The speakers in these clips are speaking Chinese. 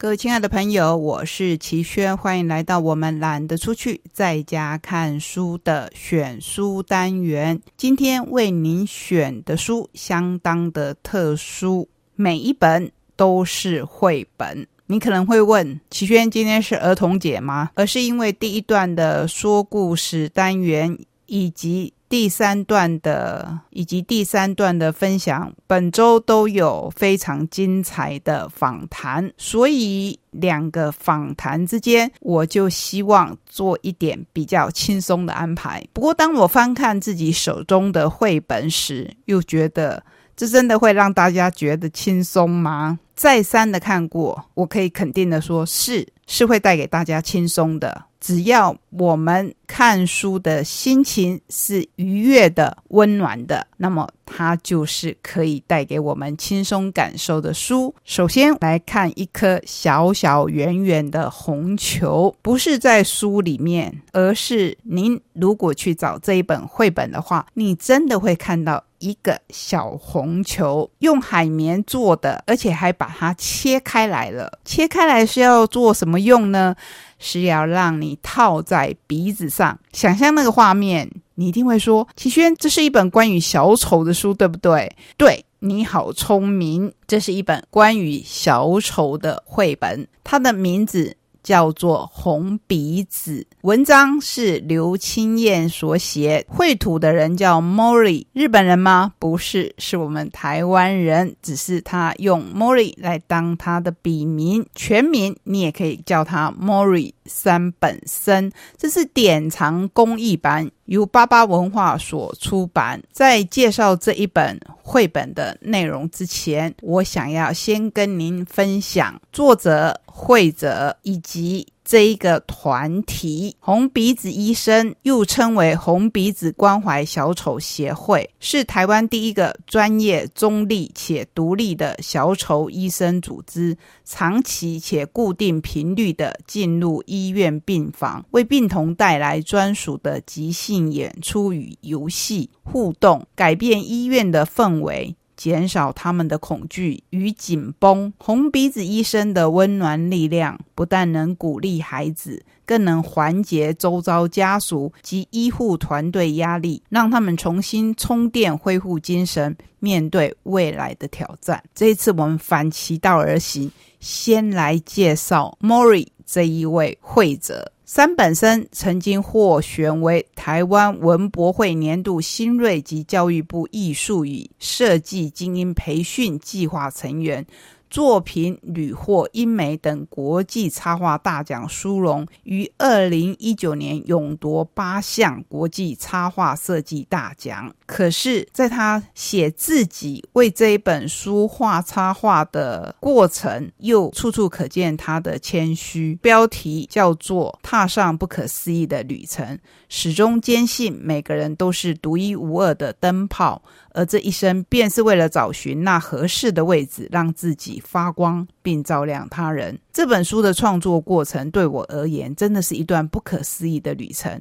各位亲爱的朋友，我是齐轩，欢迎来到我们懒得出去，在家看书的选书单元。今天为您选的书相当的特殊，每一本都是绘本。你可能会问，齐轩今天是儿童节吗？而是因为第一段的说故事单元以及。第三段的以及第三段的分享，本周都有非常精彩的访谈，所以两个访谈之间，我就希望做一点比较轻松的安排。不过，当我翻看自己手中的绘本时，又觉得这真的会让大家觉得轻松吗？再三的看过，我可以肯定的说，是是会带给大家轻松的。只要我们看书的心情是愉悦的、温暖的，那么它就是可以带给我们轻松感受的书。首先来看一颗小小圆圆的红球，不是在书里面，而是您如果去找这一本绘本的话，你真的会看到一个小红球，用海绵做的，而且还把它切开来了。切开来是要做什么用呢？是要让你套在鼻子上，想象那个画面，你一定会说：“齐轩，这是一本关于小丑的书，对不对？”对，你好聪明，这是一本关于小丑的绘本，它的名字。叫做红鼻子，文章是刘青燕所写，绘图的人叫 Mori，日本人吗？不是，是我们台湾人，只是他用 Mori 来当他的笔名，全名你也可以叫他 Mori 三本生，这是典藏工艺版。由八八文化所出版。在介绍这一本绘本的内容之前，我想要先跟您分享作者、绘者以及。这一个团体，红鼻子医生又称为红鼻子关怀小丑协会，是台湾第一个专业、中立且独立的小丑医生组织，长期且固定频率的进入医院病房，为病童带来专属的即兴演出与游戏互动，改变医院的氛围。减少他们的恐惧与紧绷。红鼻子医生的温暖力量，不但能鼓励孩子，更能缓解周遭家属及医护团队压力，让他们重新充电、恢复精神，面对未来的挑战。这一次，我们反其道而行，先来介绍 Mori 这一位会者。三本生曾经获选为台湾文博会年度新锐及教育部艺术与设计精英培训计划成员。作品屡获英美等国际插画大奖殊荣，于二零一九年勇夺八项国际插画设计大奖。可是，在他写自己为这一本书画插画的过程，又处处可见他的谦虚。标题叫做《踏上不可思议的旅程》，始终坚信每个人都是独一无二的灯泡。而这一生，便是为了找寻那合适的位置，让自己发光，并照亮他人。这本书的创作过程，对我而言，真的是一段不可思议的旅程。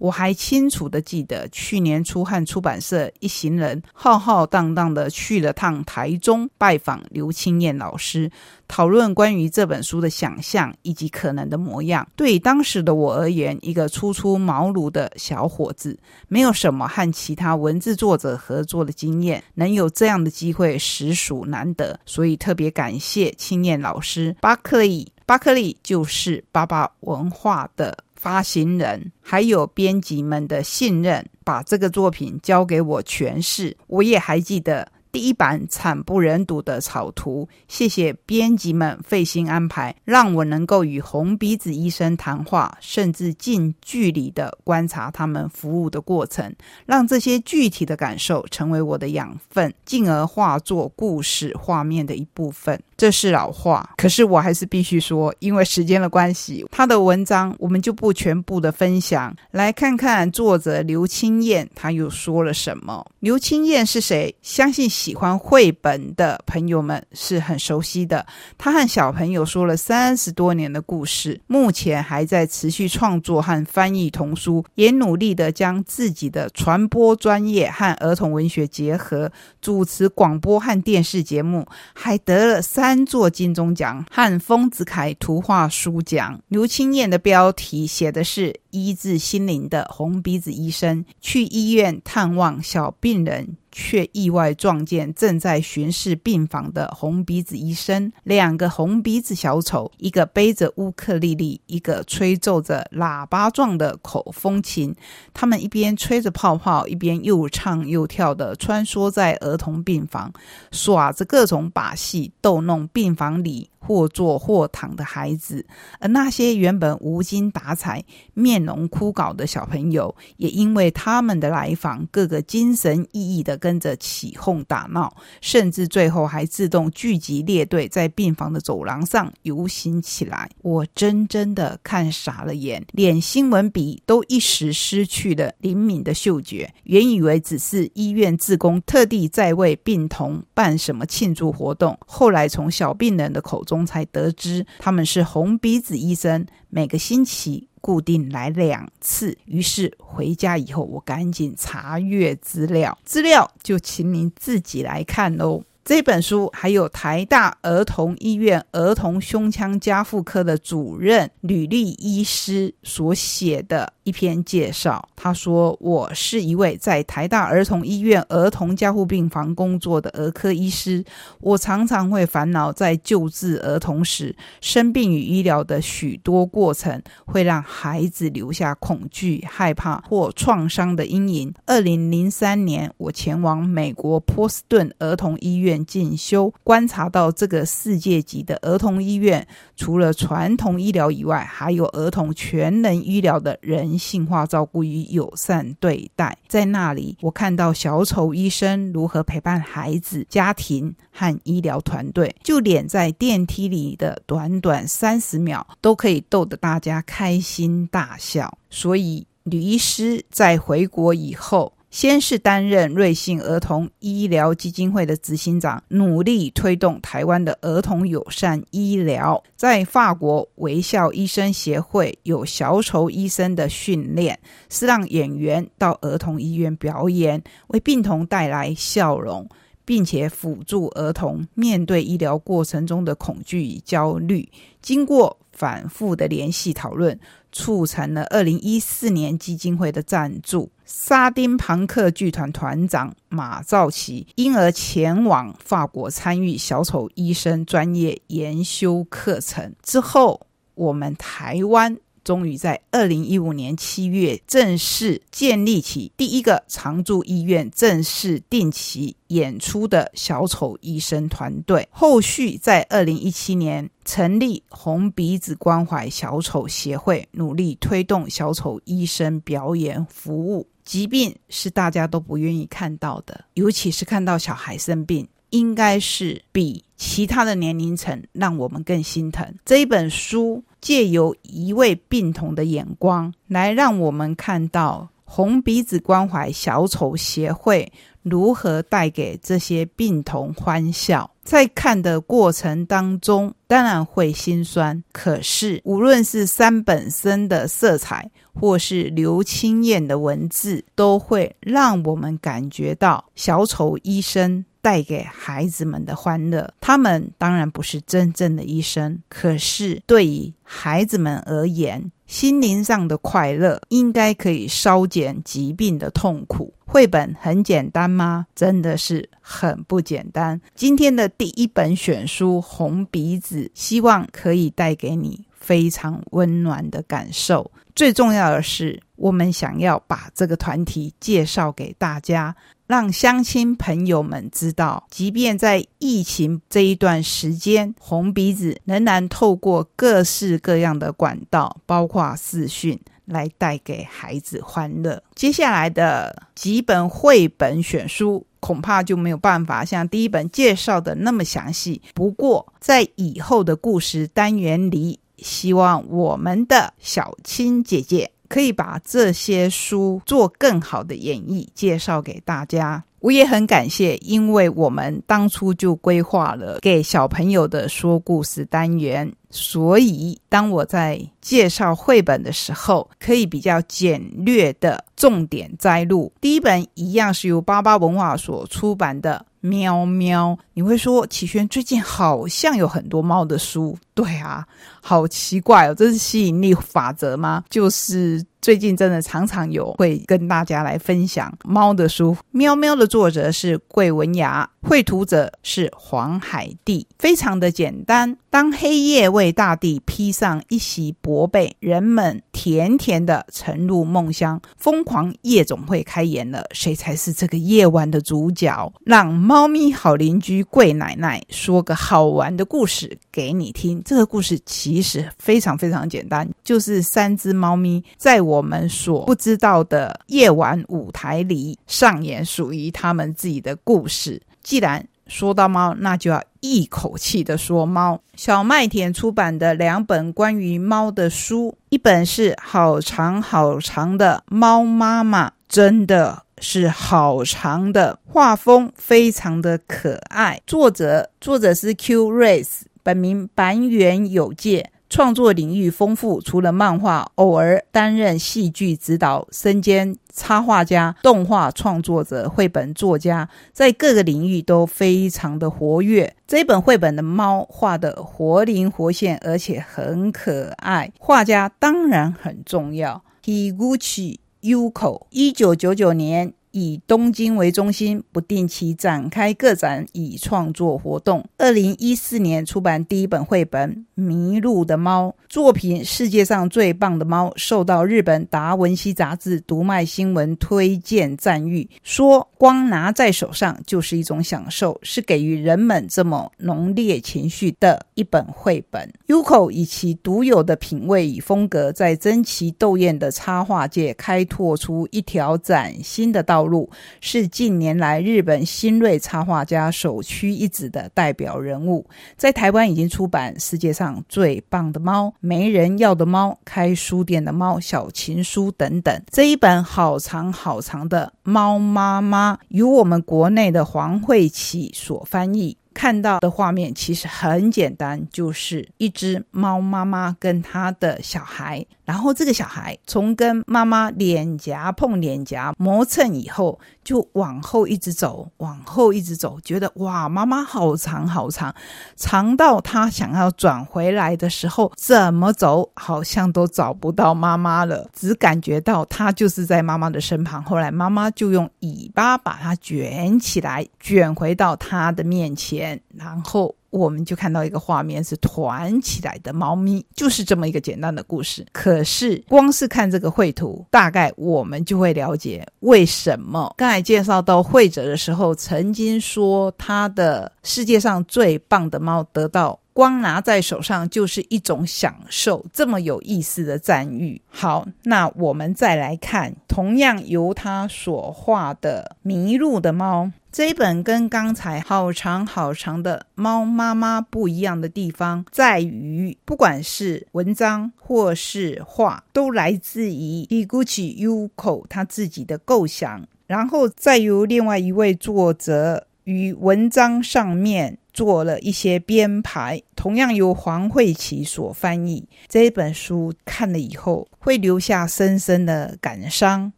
我还清楚的记得，去年初汉出版社一行人浩浩荡荡的去了趟台中，拜访刘青燕老师，讨论关于这本书的想象以及可能的模样。对当时的我而言，一个初出茅庐的小伙子，没有什么和其他文字作者合作的经验，能有这样的机会实属难得，所以特别感谢青燕老师。巴克利，巴克利就是巴巴文化的。发行人还有编辑们的信任，把这个作品交给我诠释。我也还记得。第一版惨不忍睹的草图，谢谢编辑们费心安排，让我能够与红鼻子医生谈话，甚至近距离的观察他们服务的过程，让这些具体的感受成为我的养分，进而化作故事画面的一部分。这是老话，可是我还是必须说，因为时间的关系，他的文章我们就不全部的分享。来看看作者刘青燕他又说了什么。刘青燕是谁？相信。喜欢绘本的朋友们是很熟悉的。他和小朋友说了三十多年的故事，目前还在持续创作和翻译童书，也努力的将自己的传播专业和儿童文学结合，主持广播和电视节目，还得了三座金钟奖和丰子恺图画书奖。刘青燕的标题写的是“医治心灵的红鼻子医生”，去医院探望小病人。却意外撞见正在巡视病房的红鼻子医生。两个红鼻子小丑，一个背着乌克丽丽，一个吹奏着喇叭状的口风琴。他们一边吹着泡泡，一边又唱又跳的穿梭在儿童病房，耍着各种把戏，逗弄病房里。或坐或躺的孩子，而那些原本无精打采、面容枯槁的小朋友，也因为他们的来访，个个精神奕奕的跟着起哄打闹，甚至最后还自动聚集列队，在病房的走廊上游行起来。我真真的看傻了眼，连新闻笔都一时失去了灵敏的嗅觉。原以为只是医院职工特地在为病童办什么庆祝活动，后来从小病人的口中。才得知他们是红鼻子医生，每个星期固定来两次。于是回家以后，我赶紧查阅资料，资料就请您自己来看喽。这本书还有台大儿童医院儿童胸腔加妇科的主任吕丽医师所写的。一篇介绍，他说：“我是一位在台大儿童医院儿童加护病房工作的儿科医师。我常常会烦恼，在救治儿童时，生病与医疗的许多过程会让孩子留下恐惧、害怕或创伤的阴影。二零零三年，我前往美国波士顿儿童医院进修，观察到这个世界级的儿童医院，除了传统医疗以外，还有儿童全能医疗的人。”性化照顾与友善对待，在那里，我看到小丑医生如何陪伴孩子、家庭和医疗团队，就连在电梯里的短短三十秒，都可以逗得大家开心大笑。所以，吕医师在回国以后。先是担任瑞幸儿童医疗基金会的执行长，努力推动台湾的儿童友善医疗。在法国微笑医生协会有小丑医生的训练，是让演员到儿童医院表演，为病童带来笑容，并且辅助儿童面对医疗过程中的恐惧与焦虑。经过反复的联系讨论。促成了二零一四年基金会的赞助。沙丁庞克剧团团长马兆奇因而前往法国参与小丑医生专业研修课程。之后，我们台湾。终于在二零一五年七月正式建立起第一个常驻医院、正式定期演出的小丑医生团队。后续在二零一七年成立红鼻子关怀小丑协会，努力推动小丑医生表演服务。疾病是大家都不愿意看到的，尤其是看到小孩生病。应该是比其他的年龄层让我们更心疼。这一本书借由一位病童的眼光，来让我们看到红鼻子关怀小丑协会如何带给这些病童欢笑。在看的过程当中，当然会心酸。可是，无论是山本身的色彩，或是刘青燕的文字，都会让我们感觉到小丑医生。带给孩子们的欢乐，他们当然不是真正的医生，可是对于孩子们而言，心灵上的快乐应该可以稍减疾病的痛苦。绘本很简单吗？真的是很不简单。今天的第一本选书《红鼻子》，希望可以带给你非常温暖的感受。最重要的是，我们想要把这个团体介绍给大家。让乡亲朋友们知道，即便在疫情这一段时间，红鼻子仍然透过各式各样的管道，包括视讯，来带给孩子欢乐。接下来的几本绘本选书，恐怕就没有办法像第一本介绍的那么详细。不过，在以后的故事单元里，希望我们的小青姐姐。可以把这些书做更好的演绎，介绍给大家。我也很感谢，因为我们当初就规划了给小朋友的说故事单元，所以当我在介绍绘本的时候，可以比较简略的重点摘录。第一本一样是由巴巴文化所出版的。喵喵，你会说启轩最近好像有很多猫的书，对啊，好奇怪哦，这是吸引力法则吗？就是。最近真的常常有会跟大家来分享猫的书，《喵喵》的作者是桂文雅，绘图者是黄海蒂，非常的简单。当黑夜为大地披上一袭薄被，人们甜甜的沉入梦乡，疯狂夜总会开演了。谁才是这个夜晚的主角？让猫咪好邻居桂奶奶说个好玩的故事给你听。这个故事其实非常非常简单，就是三只猫咪在。我们所不知道的夜晚舞台里上演属于他们自己的故事。既然说到猫，那就要一口气的说猫。小麦田出版的两本关于猫的书，一本是好长好长的《猫妈妈》，真的是好长的，画风非常的可爱。作者作者是 Q Race，本名板垣有介。创作领域丰富，除了漫画，偶尔担任戏剧指导，身兼插画家、动画创作者、绘本作家，在各个领域都非常的活跃。这本绘本的猫画的活灵活现，而且很可爱，画家当然很重要。Higuchi Yuko，一九九九年。以东京为中心，不定期展开个展以创作活动。二零一四年出版第一本绘本《迷路的猫》作品，《世界上最棒的猫》受到日本达文西杂志读卖新闻推荐赞誉，说光拿在手上就是一种享受，是给予人们这么浓烈情绪的一本绘本。Uko 以其独有的品味与风格，在争奇斗艳的插画界开拓出一条崭新的道。道路是近年来日本新锐插画家首屈一指的代表人物，在台湾已经出版《世界上最棒的猫》《没人要的猫》《开书店的猫》《小情书》等等。这一本好长好长的《猫妈妈》，由我们国内的黄慧琪所翻译。看到的画面其实很简单，就是一只猫妈妈跟它的小孩，然后这个小孩从跟妈妈脸颊碰脸颊磨蹭以后。就往后一直走，往后一直走，觉得哇，妈妈好长好长，长到他想要转回来的时候，怎么走好像都找不到妈妈了，只感觉到他就是在妈妈的身旁。后来妈妈就用尾巴把它卷起来，卷回到他的面前，然后。我们就看到一个画面，是团起来的猫咪，就是这么一个简单的故事。可是光是看这个绘图，大概我们就会了解为什么刚才介绍到绘者的时候，曾经说他的世界上最棒的猫得到光拿在手上就是一种享受，这么有意思的赞誉。好，那我们再来看，同样由他所画的迷路的猫。这一本跟刚才好长好长的猫妈妈不一样的地方，在于不管是文章或是画，都来自于 Iguchi Yuko 他自己的构想，然后再由另外一位作者与文章上面做了一些编排，同样由黄慧琪所翻译。这本书看了以后，会留下深深的感伤。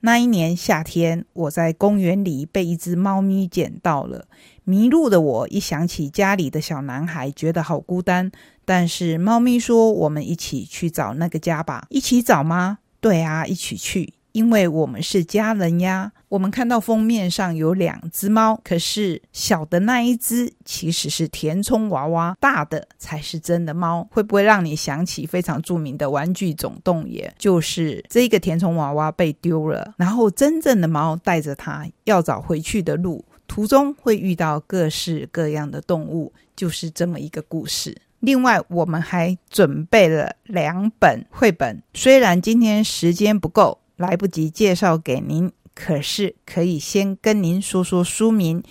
那一年夏天，我在公园里被一只猫咪捡到了。迷路的我一想起家里的小男孩，觉得好孤单。但是猫咪说：“我们一起去找那个家吧。”一起找吗？对啊，一起去。因为我们是家人呀。我们看到封面上有两只猫，可是小的那一只其实是填充娃娃，大的才是真的猫。会不会让你想起非常著名的《玩具总动员》？就是这个填充娃娃被丢了，然后真正的猫带着它要找回去的路，途中会遇到各式各样的动物，就是这么一个故事。另外，我们还准备了两本绘本，虽然今天时间不够。来不及介绍给您，可是可以先跟您说说书名。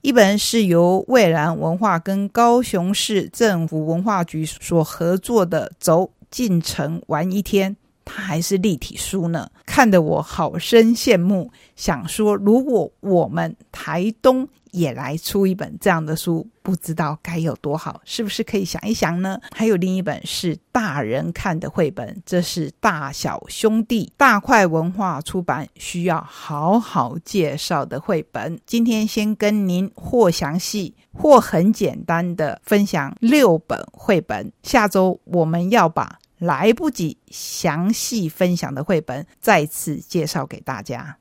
一本是由蔚蓝文化跟高雄市政府文化局所合作的《走进城玩一天》，它还是立体书呢，看得我好生羡慕。想说，如果我们台东也来出一本这样的书，不知道该有多好，是不是可以想一想呢？还有另一本是大人看的绘本，这是大小兄弟大块文化出版，需要好好介绍的绘本。今天先跟您或详细或很简单的分享六本绘本，下周我们要把来不及详细分享的绘本再次介绍给大家。